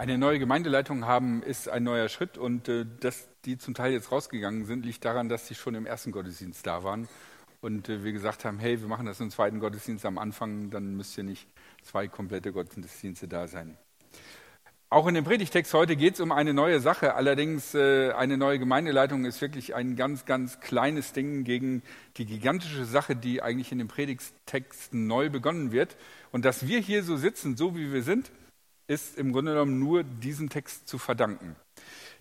Eine neue Gemeindeleitung haben ist ein neuer Schritt und äh, dass die zum Teil jetzt rausgegangen sind, liegt daran, dass sie schon im ersten Gottesdienst da waren und äh, wir gesagt haben, hey, wir machen das im zweiten Gottesdienst am Anfang, dann müsst ihr nicht zwei komplette Gottesdienste da sein. Auch in dem Predigtext heute geht es um eine neue Sache. Allerdings äh, eine neue Gemeindeleitung ist wirklich ein ganz, ganz kleines Ding gegen die gigantische Sache, die eigentlich in dem Predigtext neu begonnen wird. Und dass wir hier so sitzen, so wie wir sind, ist im Grunde genommen nur diesem Text zu verdanken.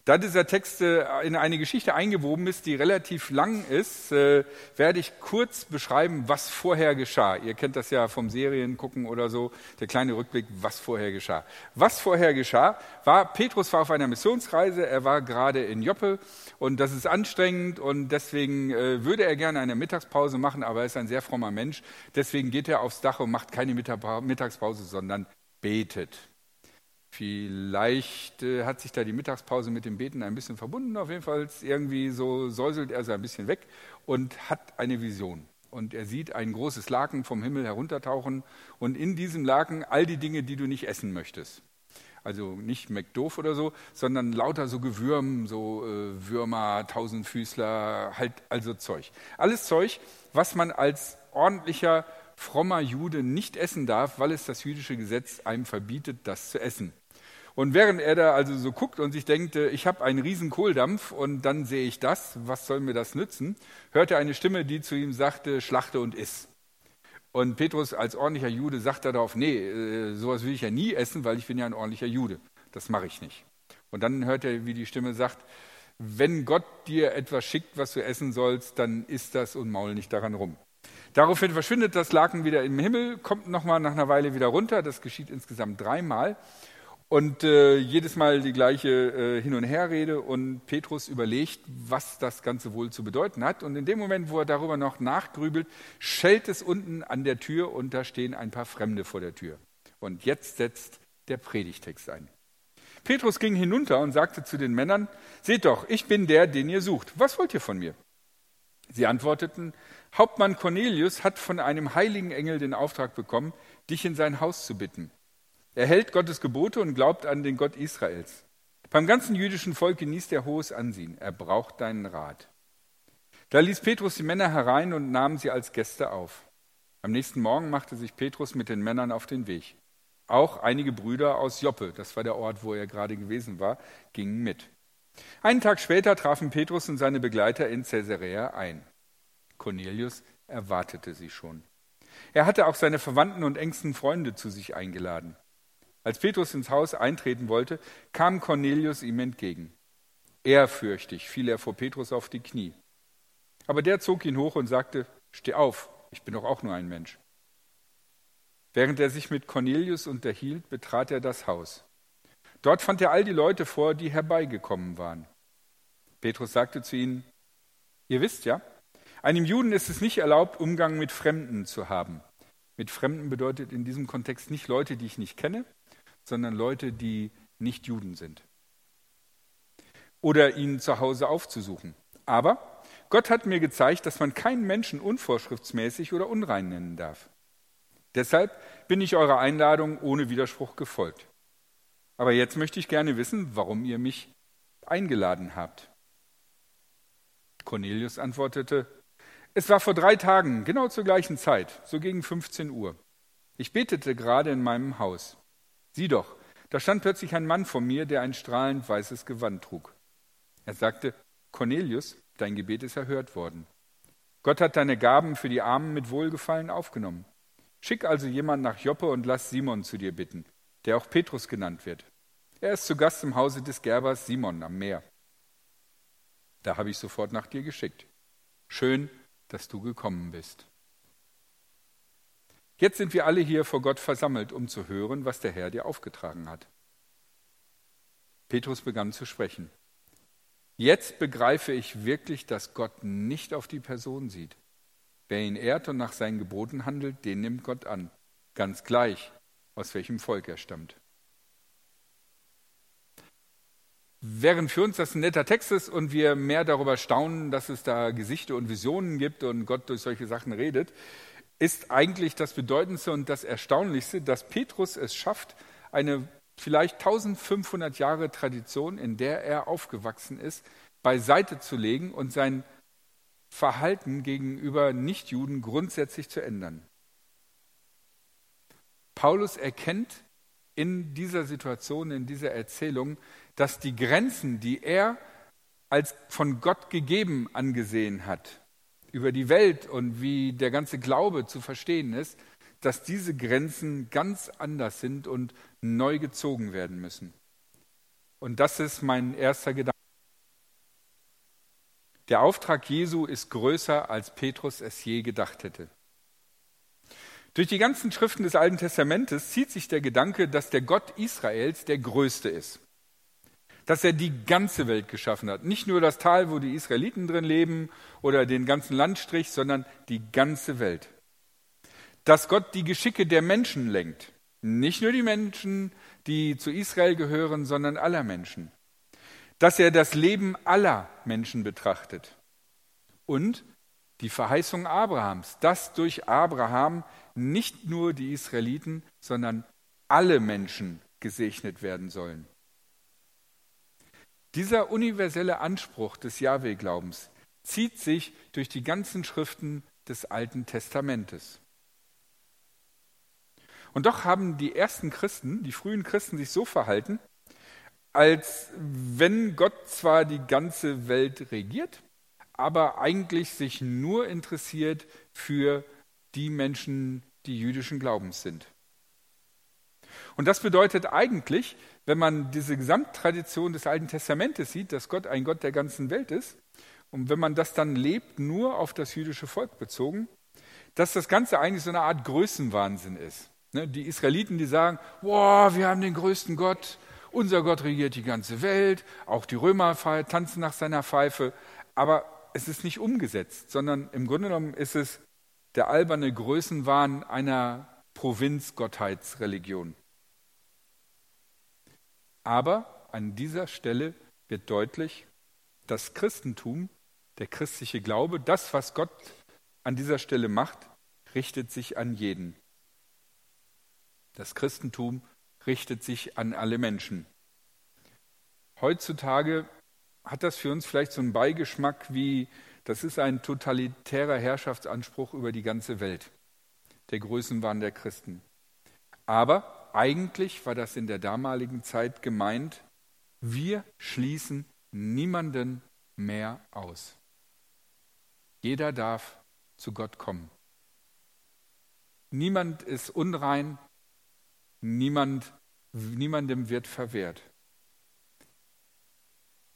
Da dieser Text äh, in eine Geschichte eingewoben ist, die relativ lang ist, äh, werde ich kurz beschreiben, was vorher geschah. Ihr kennt das ja vom Serien gucken oder so, der kleine Rückblick, was vorher geschah. Was vorher geschah, war, Petrus war auf einer Missionsreise, er war gerade in Joppe und das ist anstrengend und deswegen äh, würde er gerne eine Mittagspause machen, aber er ist ein sehr frommer Mensch. Deswegen geht er aufs Dach und macht keine Mittagspause, sondern betet. Vielleicht äh, hat sich da die Mittagspause mit dem Beten ein bisschen verbunden. Auf jeden Fall irgendwie so säuselt er so ein bisschen weg und hat eine Vision. Und er sieht ein großes Laken vom Himmel heruntertauchen und in diesem Laken all die Dinge, die du nicht essen möchtest. Also nicht McDoof oder so, sondern lauter so Gewürm, so äh, Würmer, Tausendfüßler, halt also Zeug. Alles Zeug, was man als ordentlicher, frommer Jude nicht essen darf, weil es das jüdische Gesetz einem verbietet, das zu essen. Und während er da also so guckt und sich denkt, äh, ich habe einen riesen Kohldampf und dann sehe ich das, was soll mir das nützen, hört er eine Stimme, die zu ihm sagte, schlachte und iss. Und Petrus als ordentlicher Jude sagt darauf, nee, äh, sowas will ich ja nie essen, weil ich bin ja ein ordentlicher Jude. Das mache ich nicht. Und dann hört er, wie die Stimme sagt, wenn Gott dir etwas schickt, was du essen sollst, dann isst das und maul nicht daran rum. Daraufhin verschwindet das Laken wieder im Himmel, kommt nochmal nach einer Weile wieder runter. Das geschieht insgesamt dreimal. Und äh, jedes Mal die gleiche äh, Hin- und Herrede und Petrus überlegt, was das Ganze wohl zu bedeuten hat. Und in dem Moment, wo er darüber noch nachgrübelt, schellt es unten an der Tür und da stehen ein paar Fremde vor der Tür. Und jetzt setzt der Predigtext ein. Petrus ging hinunter und sagte zu den Männern, seht doch, ich bin der, den ihr sucht. Was wollt ihr von mir? Sie antworteten, Hauptmann Cornelius hat von einem heiligen Engel den Auftrag bekommen, dich in sein Haus zu bitten. Er hält Gottes Gebote und glaubt an den Gott Israels. Beim ganzen jüdischen Volk genießt er hohes Ansehen. Er braucht deinen Rat. Da ließ Petrus die Männer herein und nahm sie als Gäste auf. Am nächsten Morgen machte sich Petrus mit den Männern auf den Weg. Auch einige Brüder aus Joppe, das war der Ort, wo er gerade gewesen war, gingen mit. Einen Tag später trafen Petrus und seine Begleiter in Caesarea ein. Cornelius erwartete sie schon. Er hatte auch seine Verwandten und engsten Freunde zu sich eingeladen. Als Petrus ins Haus eintreten wollte, kam Cornelius ihm entgegen. Ehrfürchtig fiel er vor Petrus auf die Knie. Aber der zog ihn hoch und sagte, Steh auf, ich bin doch auch nur ein Mensch. Während er sich mit Cornelius unterhielt, betrat er das Haus. Dort fand er all die Leute vor, die herbeigekommen waren. Petrus sagte zu ihnen, Ihr wisst ja, einem Juden ist es nicht erlaubt, Umgang mit Fremden zu haben. Mit Fremden bedeutet in diesem Kontext nicht Leute, die ich nicht kenne, sondern Leute, die nicht Juden sind. Oder ihn zu Hause aufzusuchen. Aber Gott hat mir gezeigt, dass man keinen Menschen unvorschriftsmäßig oder unrein nennen darf. Deshalb bin ich eurer Einladung ohne Widerspruch gefolgt. Aber jetzt möchte ich gerne wissen, warum ihr mich eingeladen habt. Cornelius antwortete, es war vor drei Tagen, genau zur gleichen Zeit, so gegen 15 Uhr. Ich betete gerade in meinem Haus. Sieh doch, da stand plötzlich ein Mann vor mir, der ein strahlend weißes Gewand trug. Er sagte, Cornelius, dein Gebet ist erhört worden. Gott hat deine Gaben für die Armen mit Wohlgefallen aufgenommen. Schick also jemand nach Joppe und lass Simon zu dir bitten, der auch Petrus genannt wird. Er ist zu Gast im Hause des Gerbers Simon am Meer. Da habe ich sofort nach dir geschickt. Schön, dass du gekommen bist. Jetzt sind wir alle hier vor Gott versammelt, um zu hören, was der Herr dir aufgetragen hat. Petrus begann zu sprechen. Jetzt begreife ich wirklich, dass Gott nicht auf die Person sieht. Wer ihn ehrt und nach seinen Geboten handelt, den nimmt Gott an, ganz gleich, aus welchem Volk er stammt. Während für uns das ein netter Text ist und wir mehr darüber staunen, dass es da Gesichter und Visionen gibt und Gott durch solche Sachen redet, ist eigentlich das Bedeutendste und das Erstaunlichste, dass Petrus es schafft, eine vielleicht 1500 Jahre Tradition, in der er aufgewachsen ist, beiseite zu legen und sein Verhalten gegenüber Nichtjuden grundsätzlich zu ändern. Paulus erkennt in dieser Situation, in dieser Erzählung, dass die Grenzen, die er als von Gott gegeben angesehen hat, über die Welt und wie der ganze Glaube zu verstehen ist, dass diese Grenzen ganz anders sind und neu gezogen werden müssen. Und das ist mein erster Gedanke. Der Auftrag Jesu ist größer, als Petrus es je gedacht hätte. Durch die ganzen Schriften des Alten Testamentes zieht sich der Gedanke, dass der Gott Israels der Größte ist. Dass er die ganze Welt geschaffen hat. Nicht nur das Tal, wo die Israeliten drin leben oder den ganzen Landstrich, sondern die ganze Welt. Dass Gott die Geschicke der Menschen lenkt. Nicht nur die Menschen, die zu Israel gehören, sondern aller Menschen dass er das Leben aller Menschen betrachtet. Und die Verheißung Abrahams, dass durch Abraham nicht nur die Israeliten, sondern alle Menschen gesegnet werden sollen. Dieser universelle Anspruch des Jahwe-Glaubens zieht sich durch die ganzen Schriften des Alten Testamentes. Und doch haben die ersten Christen, die frühen Christen sich so verhalten, als wenn Gott zwar die ganze Welt regiert, aber eigentlich sich nur interessiert für die Menschen, die jüdischen Glaubens sind. Und das bedeutet eigentlich, wenn man diese Gesamttradition des Alten Testamentes sieht, dass Gott ein Gott der ganzen Welt ist, und wenn man das dann lebt, nur auf das jüdische Volk bezogen, dass das Ganze eigentlich so eine Art Größenwahnsinn ist. Ne, die Israeliten, die sagen, wow, wir haben den größten Gott, unser Gott regiert die ganze Welt, auch die Römer tanzen nach seiner Pfeife, aber es ist nicht umgesetzt, sondern im Grunde genommen ist es der alberne Größenwahn einer Provinzgottheitsreligion. Aber an dieser Stelle wird deutlich, das Christentum, der christliche Glaube, das, was Gott an dieser Stelle macht, richtet sich an jeden. Das Christentum richtet sich an alle Menschen. Heutzutage hat das für uns vielleicht so einen Beigeschmack wie, das ist ein totalitärer Herrschaftsanspruch über die ganze Welt, der Größenwahn der Christen. Aber eigentlich war das in der damaligen Zeit gemeint, wir schließen niemanden mehr aus. Jeder darf zu Gott kommen. Niemand ist unrein, Niemand, niemandem wird verwehrt.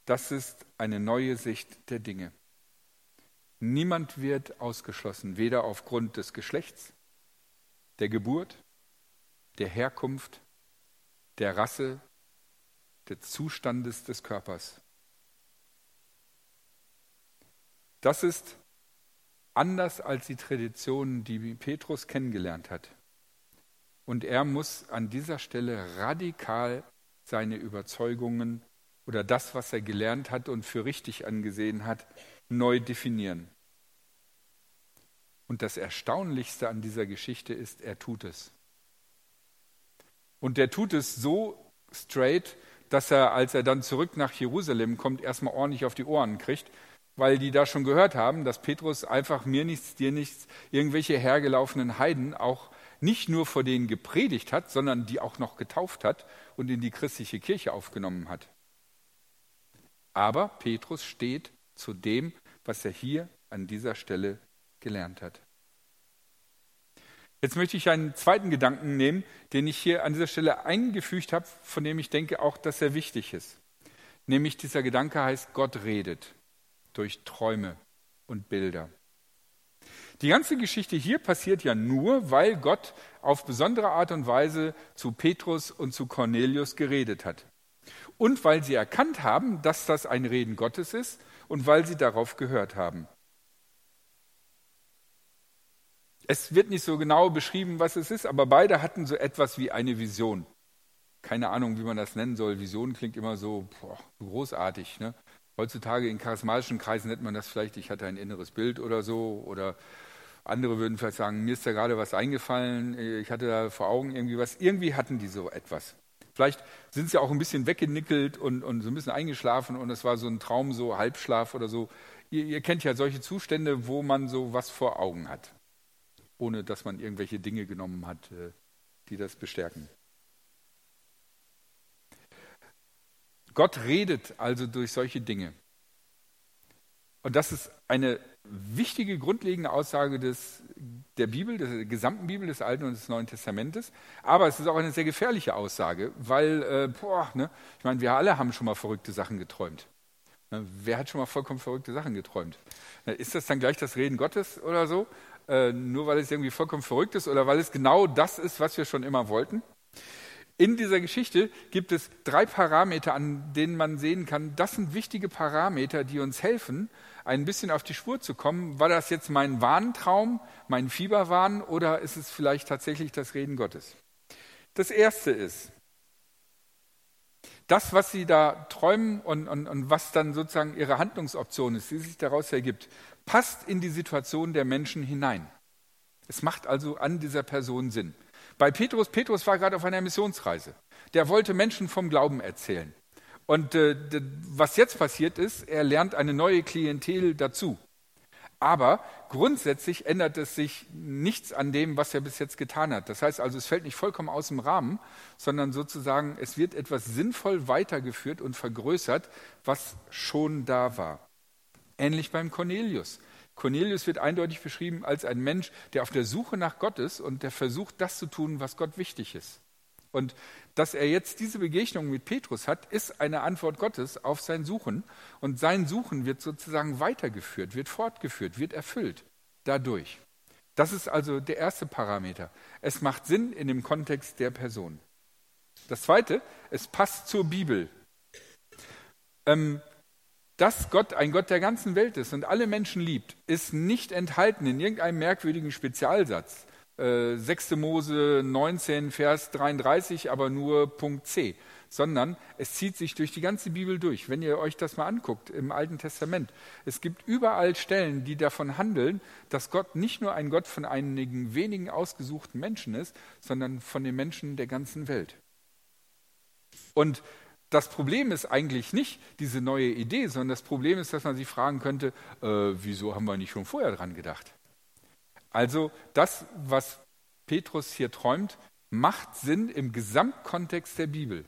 Das ist eine neue Sicht der Dinge. Niemand wird ausgeschlossen, weder aufgrund des Geschlechts, der Geburt, der Herkunft, der Rasse, des Zustandes des Körpers. Das ist anders als die Traditionen, die Petrus kennengelernt hat. Und er muss an dieser Stelle radikal seine Überzeugungen oder das, was er gelernt hat und für richtig angesehen hat, neu definieren. Und das Erstaunlichste an dieser Geschichte ist, er tut es. Und er tut es so straight, dass er, als er dann zurück nach Jerusalem kommt, erstmal ordentlich auf die Ohren kriegt, weil die da schon gehört haben, dass Petrus einfach mir nichts, dir nichts, irgendwelche hergelaufenen Heiden auch nicht nur vor denen gepredigt hat, sondern die auch noch getauft hat und in die christliche Kirche aufgenommen hat. Aber Petrus steht zu dem, was er hier an dieser Stelle gelernt hat. Jetzt möchte ich einen zweiten Gedanken nehmen, den ich hier an dieser Stelle eingefügt habe, von dem ich denke auch, dass er wichtig ist. Nämlich dieser Gedanke heißt, Gott redet durch Träume und Bilder. Die ganze Geschichte hier passiert ja nur, weil Gott auf besondere Art und Weise zu Petrus und zu Cornelius geredet hat. Und weil sie erkannt haben, dass das ein Reden Gottes ist und weil sie darauf gehört haben. Es wird nicht so genau beschrieben, was es ist, aber beide hatten so etwas wie eine Vision. Keine Ahnung, wie man das nennen soll. Vision klingt immer so boah, großartig. Ne? Heutzutage in charismatischen Kreisen nennt man das vielleicht, ich hatte ein inneres Bild oder so. Oder andere würden vielleicht sagen, mir ist da gerade was eingefallen, ich hatte da vor Augen irgendwie was. Irgendwie hatten die so etwas. Vielleicht sind sie auch ein bisschen weggenickelt und, und so ein bisschen eingeschlafen und es war so ein Traum, so Halbschlaf oder so. Ihr, ihr kennt ja solche Zustände, wo man so was vor Augen hat, ohne dass man irgendwelche Dinge genommen hat, äh, die das bestärken. Gott redet also durch solche Dinge. Und das ist eine wichtige, grundlegende Aussage des, der Bibel, der gesamten Bibel, des Alten und des Neuen Testamentes. Aber es ist auch eine sehr gefährliche Aussage, weil, äh, boah, ne, ich meine, wir alle haben schon mal verrückte Sachen geträumt. Ne, wer hat schon mal vollkommen verrückte Sachen geträumt? Ne, ist das dann gleich das Reden Gottes oder so? Äh, nur weil es irgendwie vollkommen verrückt ist oder weil es genau das ist, was wir schon immer wollten? In dieser Geschichte gibt es drei Parameter, an denen man sehen kann, das sind wichtige Parameter, die uns helfen, ein bisschen auf die Spur zu kommen. War das jetzt mein Warntraum, mein Fieberwahn oder ist es vielleicht tatsächlich das Reden Gottes? Das erste ist, das, was Sie da träumen und, und, und was dann sozusagen Ihre Handlungsoption ist, die sich daraus ergibt, passt in die Situation der Menschen hinein. Es macht also an dieser Person Sinn. Bei Petrus, Petrus war gerade auf einer Missionsreise. Der wollte Menschen vom Glauben erzählen. Und äh, was jetzt passiert ist, er lernt eine neue Klientel dazu. Aber grundsätzlich ändert es sich nichts an dem, was er bis jetzt getan hat. Das heißt also, es fällt nicht vollkommen aus dem Rahmen, sondern sozusagen, es wird etwas sinnvoll weitergeführt und vergrößert, was schon da war. Ähnlich beim Cornelius. Cornelius wird eindeutig beschrieben als ein Mensch, der auf der Suche nach Gott ist und der versucht, das zu tun, was Gott wichtig ist. Und dass er jetzt diese Begegnung mit Petrus hat, ist eine Antwort Gottes auf sein Suchen. Und sein Suchen wird sozusagen weitergeführt, wird fortgeführt, wird erfüllt dadurch. Das ist also der erste Parameter. Es macht Sinn in dem Kontext der Person. Das zweite, es passt zur Bibel. Ähm, dass Gott ein Gott der ganzen Welt ist und alle Menschen liebt, ist nicht enthalten in irgendeinem merkwürdigen Spezialsatz. Äh, 6. Mose 19, Vers 33, aber nur Punkt C, sondern es zieht sich durch die ganze Bibel durch. Wenn ihr euch das mal anguckt im Alten Testament, es gibt überall Stellen, die davon handeln, dass Gott nicht nur ein Gott von einigen wenigen ausgesuchten Menschen ist, sondern von den Menschen der ganzen Welt. Und das Problem ist eigentlich nicht diese neue Idee, sondern das Problem ist, dass man sich fragen könnte, äh, wieso haben wir nicht schon vorher dran gedacht? Also das, was Petrus hier träumt, macht Sinn im Gesamtkontext der Bibel.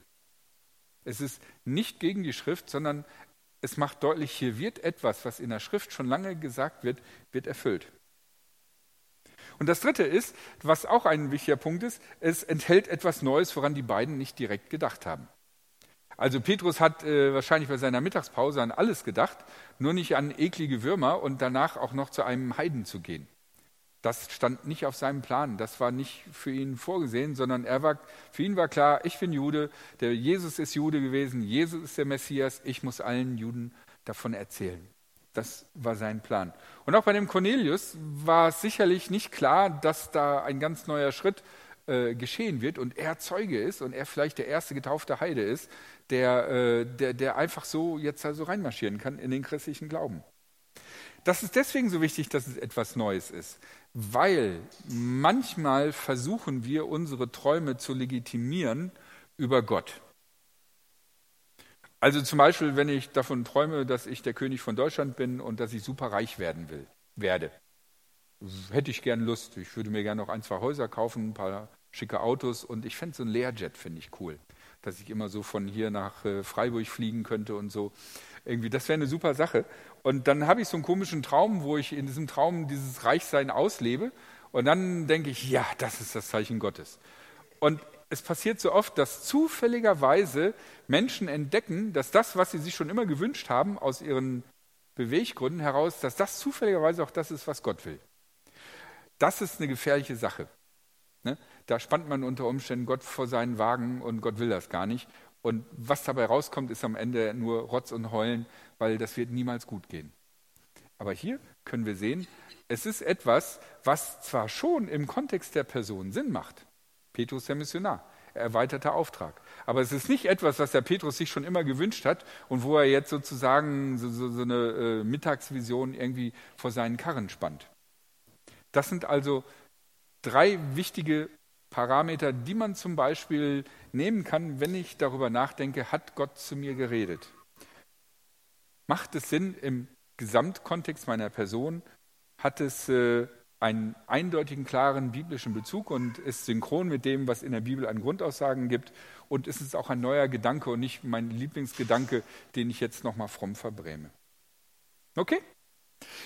Es ist nicht gegen die Schrift, sondern es macht deutlich, hier wird etwas, was in der Schrift schon lange gesagt wird, wird erfüllt. Und das Dritte ist, was auch ein wichtiger Punkt ist, es enthält etwas Neues, woran die beiden nicht direkt gedacht haben. Also Petrus hat äh, wahrscheinlich bei seiner Mittagspause an alles gedacht, nur nicht an eklige Würmer und danach auch noch zu einem Heiden zu gehen. Das stand nicht auf seinem Plan, das war nicht für ihn vorgesehen, sondern er war, für ihn war klar, ich bin Jude, der Jesus ist Jude gewesen, Jesus ist der Messias, ich muss allen Juden davon erzählen. Das war sein Plan. Und auch bei dem Cornelius war es sicherlich nicht klar, dass da ein ganz neuer Schritt geschehen wird und er Zeuge ist und er vielleicht der erste getaufte Heide ist, der, äh, der, der einfach so jetzt also reinmarschieren kann in den christlichen Glauben. Das ist deswegen so wichtig, dass es etwas Neues ist, weil manchmal versuchen wir, unsere Träume zu legitimieren über Gott. Also zum Beispiel, wenn ich davon träume, dass ich der König von Deutschland bin und dass ich super reich werden will, werde. Hätte ich gern Lust. Ich würde mir gerne noch ein, zwei Häuser kaufen, ein paar schicke Autos und ich fände so ein Learjet, finde ich cool dass ich immer so von hier nach äh, Freiburg fliegen könnte und so. Irgendwie, das wäre eine super Sache. Und dann habe ich so einen komischen Traum, wo ich in diesem Traum dieses Reichsein auslebe. Und dann denke ich, ja, das ist das Zeichen Gottes. Und es passiert so oft, dass zufälligerweise Menschen entdecken, dass das, was sie sich schon immer gewünscht haben, aus ihren Beweggründen heraus, dass das zufälligerweise auch das ist, was Gott will. Das ist eine gefährliche Sache. Ne? Da spannt man unter Umständen Gott vor seinen Wagen und Gott will das gar nicht. Und was dabei rauskommt, ist am Ende nur Rotz und Heulen, weil das wird niemals gut gehen. Aber hier können wir sehen, es ist etwas, was zwar schon im Kontext der Person Sinn macht. Petrus der Missionar, erweiterter Auftrag. Aber es ist nicht etwas, was der Petrus sich schon immer gewünscht hat und wo er jetzt sozusagen so, so, so eine äh, Mittagsvision irgendwie vor seinen Karren spannt. Das sind also drei wichtige Parameter, die man zum Beispiel nehmen kann, wenn ich darüber nachdenke, hat Gott zu mir geredet? Macht es Sinn im Gesamtkontext meiner Person? Hat es äh, einen eindeutigen, klaren biblischen Bezug und ist synchron mit dem, was in der Bibel an Grundaussagen gibt? Und ist es auch ein neuer Gedanke und nicht mein Lieblingsgedanke, den ich jetzt nochmal fromm verbräme? Okay?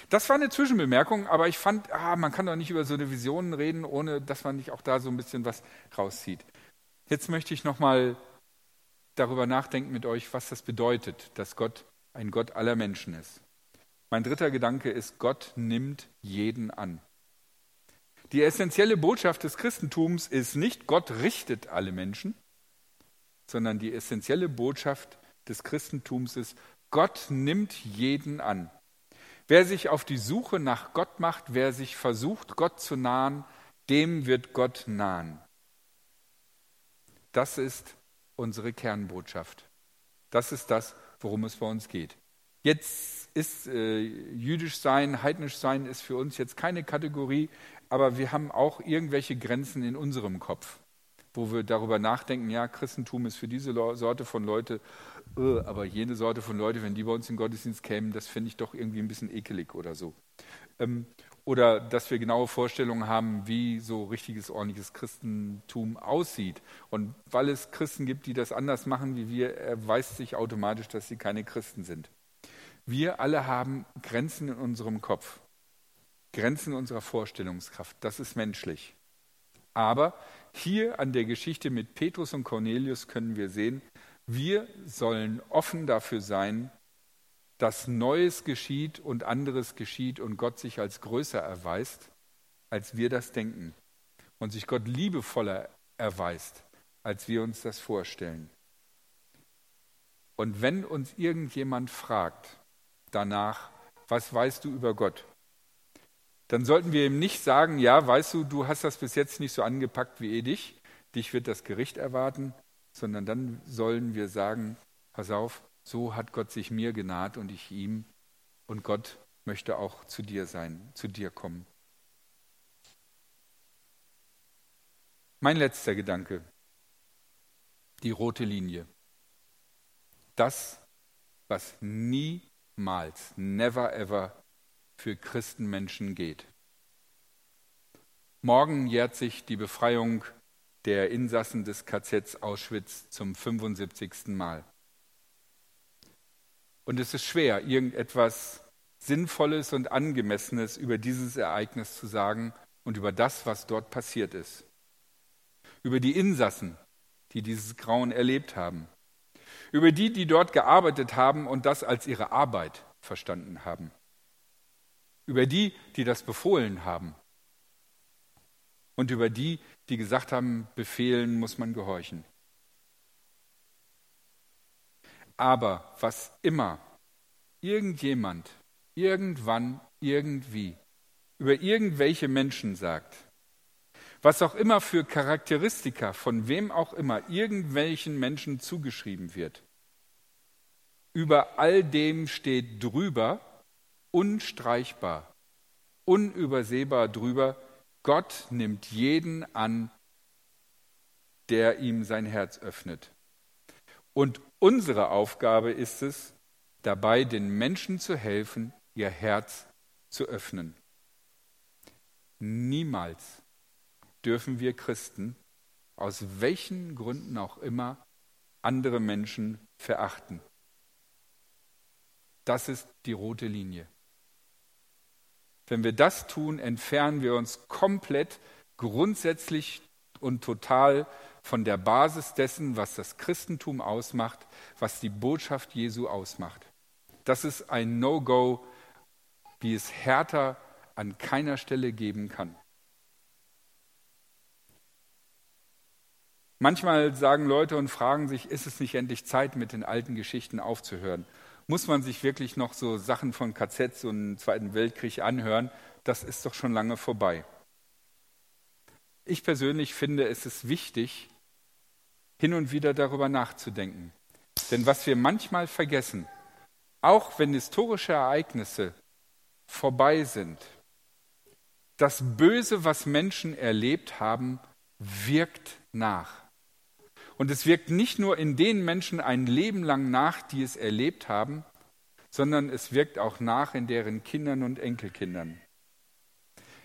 Das war eine Zwischenbemerkung, aber ich fand, ah, man kann doch nicht über so eine Vision reden, ohne dass man nicht auch da so ein bisschen was rauszieht. Jetzt möchte ich nochmal darüber nachdenken mit euch, was das bedeutet, dass Gott ein Gott aller Menschen ist. Mein dritter Gedanke ist, Gott nimmt jeden an. Die essentielle Botschaft des Christentums ist nicht, Gott richtet alle Menschen, sondern die essentielle Botschaft des Christentums ist, Gott nimmt jeden an. Wer sich auf die Suche nach Gott macht, wer sich versucht, Gott zu nahen, dem wird Gott nahen. Das ist unsere Kernbotschaft. Das ist das, worum es bei uns geht. Jetzt ist äh, jüdisch sein, heidnisch sein ist für uns jetzt keine Kategorie, aber wir haben auch irgendwelche Grenzen in unserem Kopf, wo wir darüber nachdenken, ja, Christentum ist für diese Sorte von Leute äh, aber jene Sorte von Leute, wenn die bei uns in den Gottesdienst kämen, das finde ich doch irgendwie ein bisschen ekelig oder so. Ähm, oder dass wir genaue Vorstellungen haben, wie so richtiges, ordentliches Christentum aussieht. Und weil es Christen gibt, die das anders machen wie wir, erweist sich automatisch, dass sie keine Christen sind. Wir alle haben Grenzen in unserem Kopf, Grenzen unserer Vorstellungskraft. Das ist menschlich. Aber hier an der Geschichte mit Petrus und Cornelius können wir sehen, wir sollen offen dafür sein, dass Neues geschieht und anderes geschieht und Gott sich als größer erweist, als wir das denken. Und sich Gott liebevoller erweist, als wir uns das vorstellen. Und wenn uns irgendjemand fragt danach, was weißt du über Gott? Dann sollten wir ihm nicht sagen, ja, weißt du, du hast das bis jetzt nicht so angepackt wie eh dich, dich wird das Gericht erwarten, sondern dann sollen wir sagen, pass auf, so hat Gott sich mir genaht und ich ihm und Gott möchte auch zu dir sein, zu dir kommen. Mein letzter Gedanke, die rote Linie. Das, was niemals, never ever für Christenmenschen geht. Morgen jährt sich die Befreiung der Insassen des KZs Auschwitz zum 75. Mal. Und es ist schwer, irgendetwas Sinnvolles und Angemessenes über dieses Ereignis zu sagen und über das, was dort passiert ist. Über die Insassen, die dieses Grauen erlebt haben. Über die, die dort gearbeitet haben und das als ihre Arbeit verstanden haben. Über die, die das befohlen haben und über die, die gesagt haben, Befehlen muss man gehorchen. Aber was immer irgendjemand irgendwann irgendwie über irgendwelche Menschen sagt, was auch immer für Charakteristika von wem auch immer irgendwelchen Menschen zugeschrieben wird, über all dem steht drüber, unstreichbar, unübersehbar drüber, Gott nimmt jeden an, der ihm sein Herz öffnet. Und unsere Aufgabe ist es, dabei den Menschen zu helfen, ihr Herz zu öffnen. Niemals dürfen wir Christen, aus welchen Gründen auch immer, andere Menschen verachten. Das ist die rote Linie. Wenn wir das tun, entfernen wir uns komplett grundsätzlich und total von der Basis dessen, was das Christentum ausmacht, was die Botschaft Jesu ausmacht. Das ist ein No-Go, wie es härter an keiner Stelle geben kann. Manchmal sagen Leute und fragen sich, ist es nicht endlich Zeit, mit den alten Geschichten aufzuhören? Muss man sich wirklich noch so Sachen von KZs und Zweiten Weltkrieg anhören. Das ist doch schon lange vorbei. Ich persönlich finde, es ist wichtig, hin und wieder darüber nachzudenken. Denn was wir manchmal vergessen, auch wenn historische Ereignisse vorbei sind, das Böse, was Menschen erlebt haben, wirkt nach. Und es wirkt nicht nur in den Menschen ein Leben lang nach, die es erlebt haben, sondern es wirkt auch nach in deren Kindern und Enkelkindern.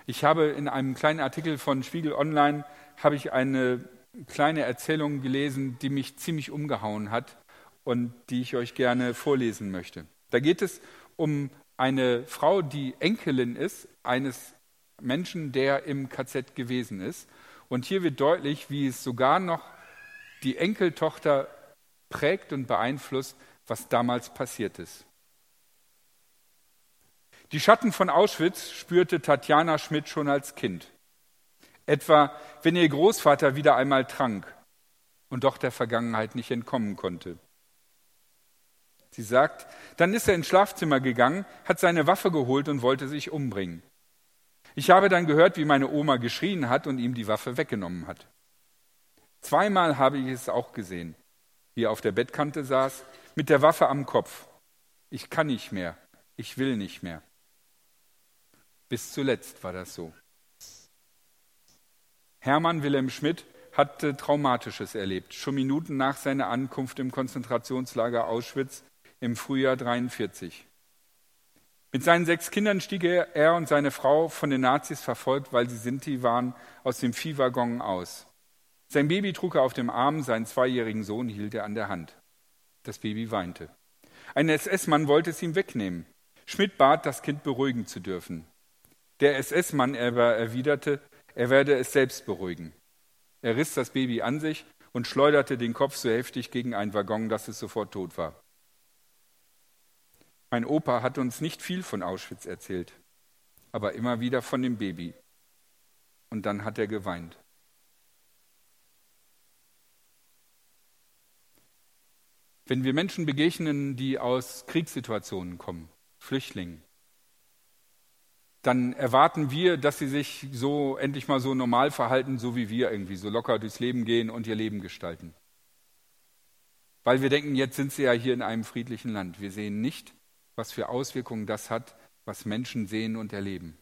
Ich habe in einem kleinen Artikel von Spiegel Online habe ich eine kleine Erzählung gelesen, die mich ziemlich umgehauen hat und die ich euch gerne vorlesen möchte. Da geht es um eine Frau, die Enkelin ist eines Menschen, der im KZ gewesen ist. Und hier wird deutlich, wie es sogar noch die Enkeltochter prägt und beeinflusst, was damals passiert ist. Die Schatten von Auschwitz spürte Tatjana Schmidt schon als Kind. Etwa, wenn ihr Großvater wieder einmal trank und doch der Vergangenheit nicht entkommen konnte. Sie sagt, dann ist er ins Schlafzimmer gegangen, hat seine Waffe geholt und wollte sich umbringen. Ich habe dann gehört, wie meine Oma geschrien hat und ihm die Waffe weggenommen hat. Zweimal habe ich es auch gesehen, wie er auf der Bettkante saß, mit der Waffe am Kopf. Ich kann nicht mehr, ich will nicht mehr. Bis zuletzt war das so. Hermann Wilhelm Schmidt hatte Traumatisches erlebt. Schon Minuten nach seiner Ankunft im Konzentrationslager Auschwitz im Frühjahr 1943. Mit seinen sechs Kindern stieg er, er und seine Frau von den Nazis verfolgt, weil sie Sinti waren, aus dem Viehwaggon aus. Sein Baby trug er auf dem Arm, seinen zweijährigen Sohn hielt er an der Hand. Das Baby weinte. Ein SS-Mann wollte es ihm wegnehmen. Schmidt bat, das Kind beruhigen zu dürfen. Der SS-Mann aber erwiderte, er werde es selbst beruhigen. Er riss das Baby an sich und schleuderte den Kopf so heftig gegen einen Waggon, dass es sofort tot war. Mein Opa hat uns nicht viel von Auschwitz erzählt, aber immer wieder von dem Baby. Und dann hat er geweint. Wenn wir Menschen begegnen, die aus Kriegssituationen kommen, Flüchtlingen, dann erwarten wir, dass sie sich so endlich mal so normal verhalten, so wie wir irgendwie, so locker durchs Leben gehen und ihr Leben gestalten. Weil wir denken, jetzt sind sie ja hier in einem friedlichen Land. Wir sehen nicht, was für Auswirkungen das hat, was Menschen sehen und erleben.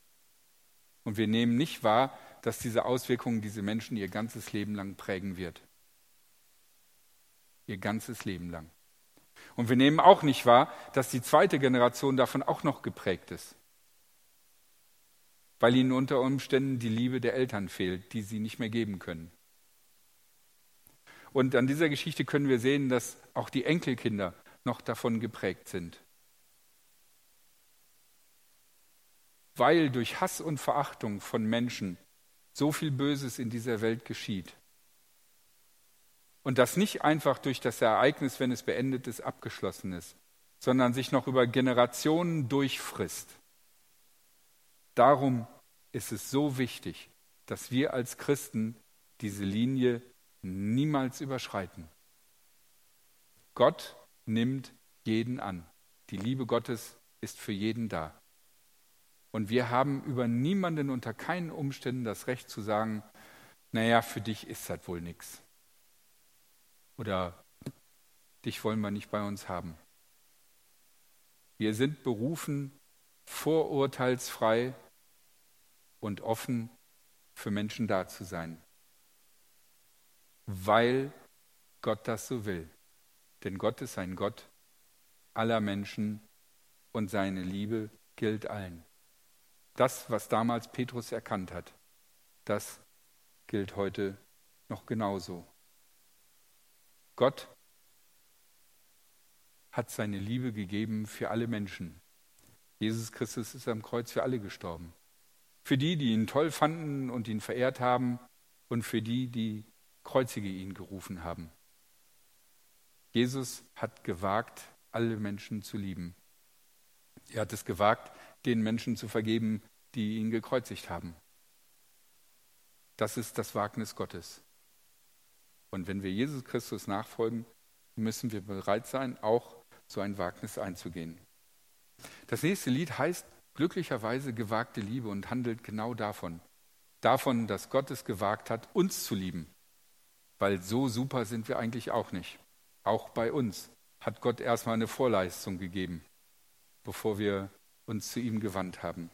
Und wir nehmen nicht wahr, dass diese Auswirkungen diese Menschen ihr ganzes Leben lang prägen wird. Ihr ganzes Leben lang. Und wir nehmen auch nicht wahr, dass die zweite Generation davon auch noch geprägt ist. Weil ihnen unter Umständen die Liebe der Eltern fehlt, die sie nicht mehr geben können. Und an dieser Geschichte können wir sehen, dass auch die Enkelkinder noch davon geprägt sind. weil durch Hass und Verachtung von Menschen so viel Böses in dieser Welt geschieht. Und das nicht einfach durch das Ereignis, wenn es beendet ist, abgeschlossen ist, sondern sich noch über Generationen durchfrisst. Darum ist es so wichtig, dass wir als Christen diese Linie niemals überschreiten. Gott nimmt jeden an. Die Liebe Gottes ist für jeden da. Und wir haben über niemanden unter keinen Umständen das Recht zu sagen, naja, für dich ist das wohl nichts. Oder dich wollen wir nicht bei uns haben. Wir sind berufen, vorurteilsfrei und offen für Menschen da zu sein, weil Gott das so will. Denn Gott ist ein Gott aller Menschen und seine Liebe gilt allen. Das, was damals Petrus erkannt hat, das gilt heute noch genauso. Gott hat seine Liebe gegeben für alle Menschen. Jesus Christus ist am Kreuz für alle gestorben. Für die, die ihn toll fanden und ihn verehrt haben und für die, die Kreuzige ihn gerufen haben. Jesus hat gewagt, alle Menschen zu lieben. Er hat es gewagt, den Menschen zu vergeben, die ihn gekreuzigt haben. Das ist das Wagnis Gottes. Und wenn wir Jesus Christus nachfolgen, müssen wir bereit sein, auch so ein Wagnis einzugehen. Das nächste Lied heißt glücklicherweise gewagte Liebe und handelt genau davon. Davon, dass Gott es gewagt hat, uns zu lieben. Weil so super sind wir eigentlich auch nicht. Auch bei uns hat Gott erstmal eine Vorleistung gegeben, bevor wir uns zu ihm gewandt haben.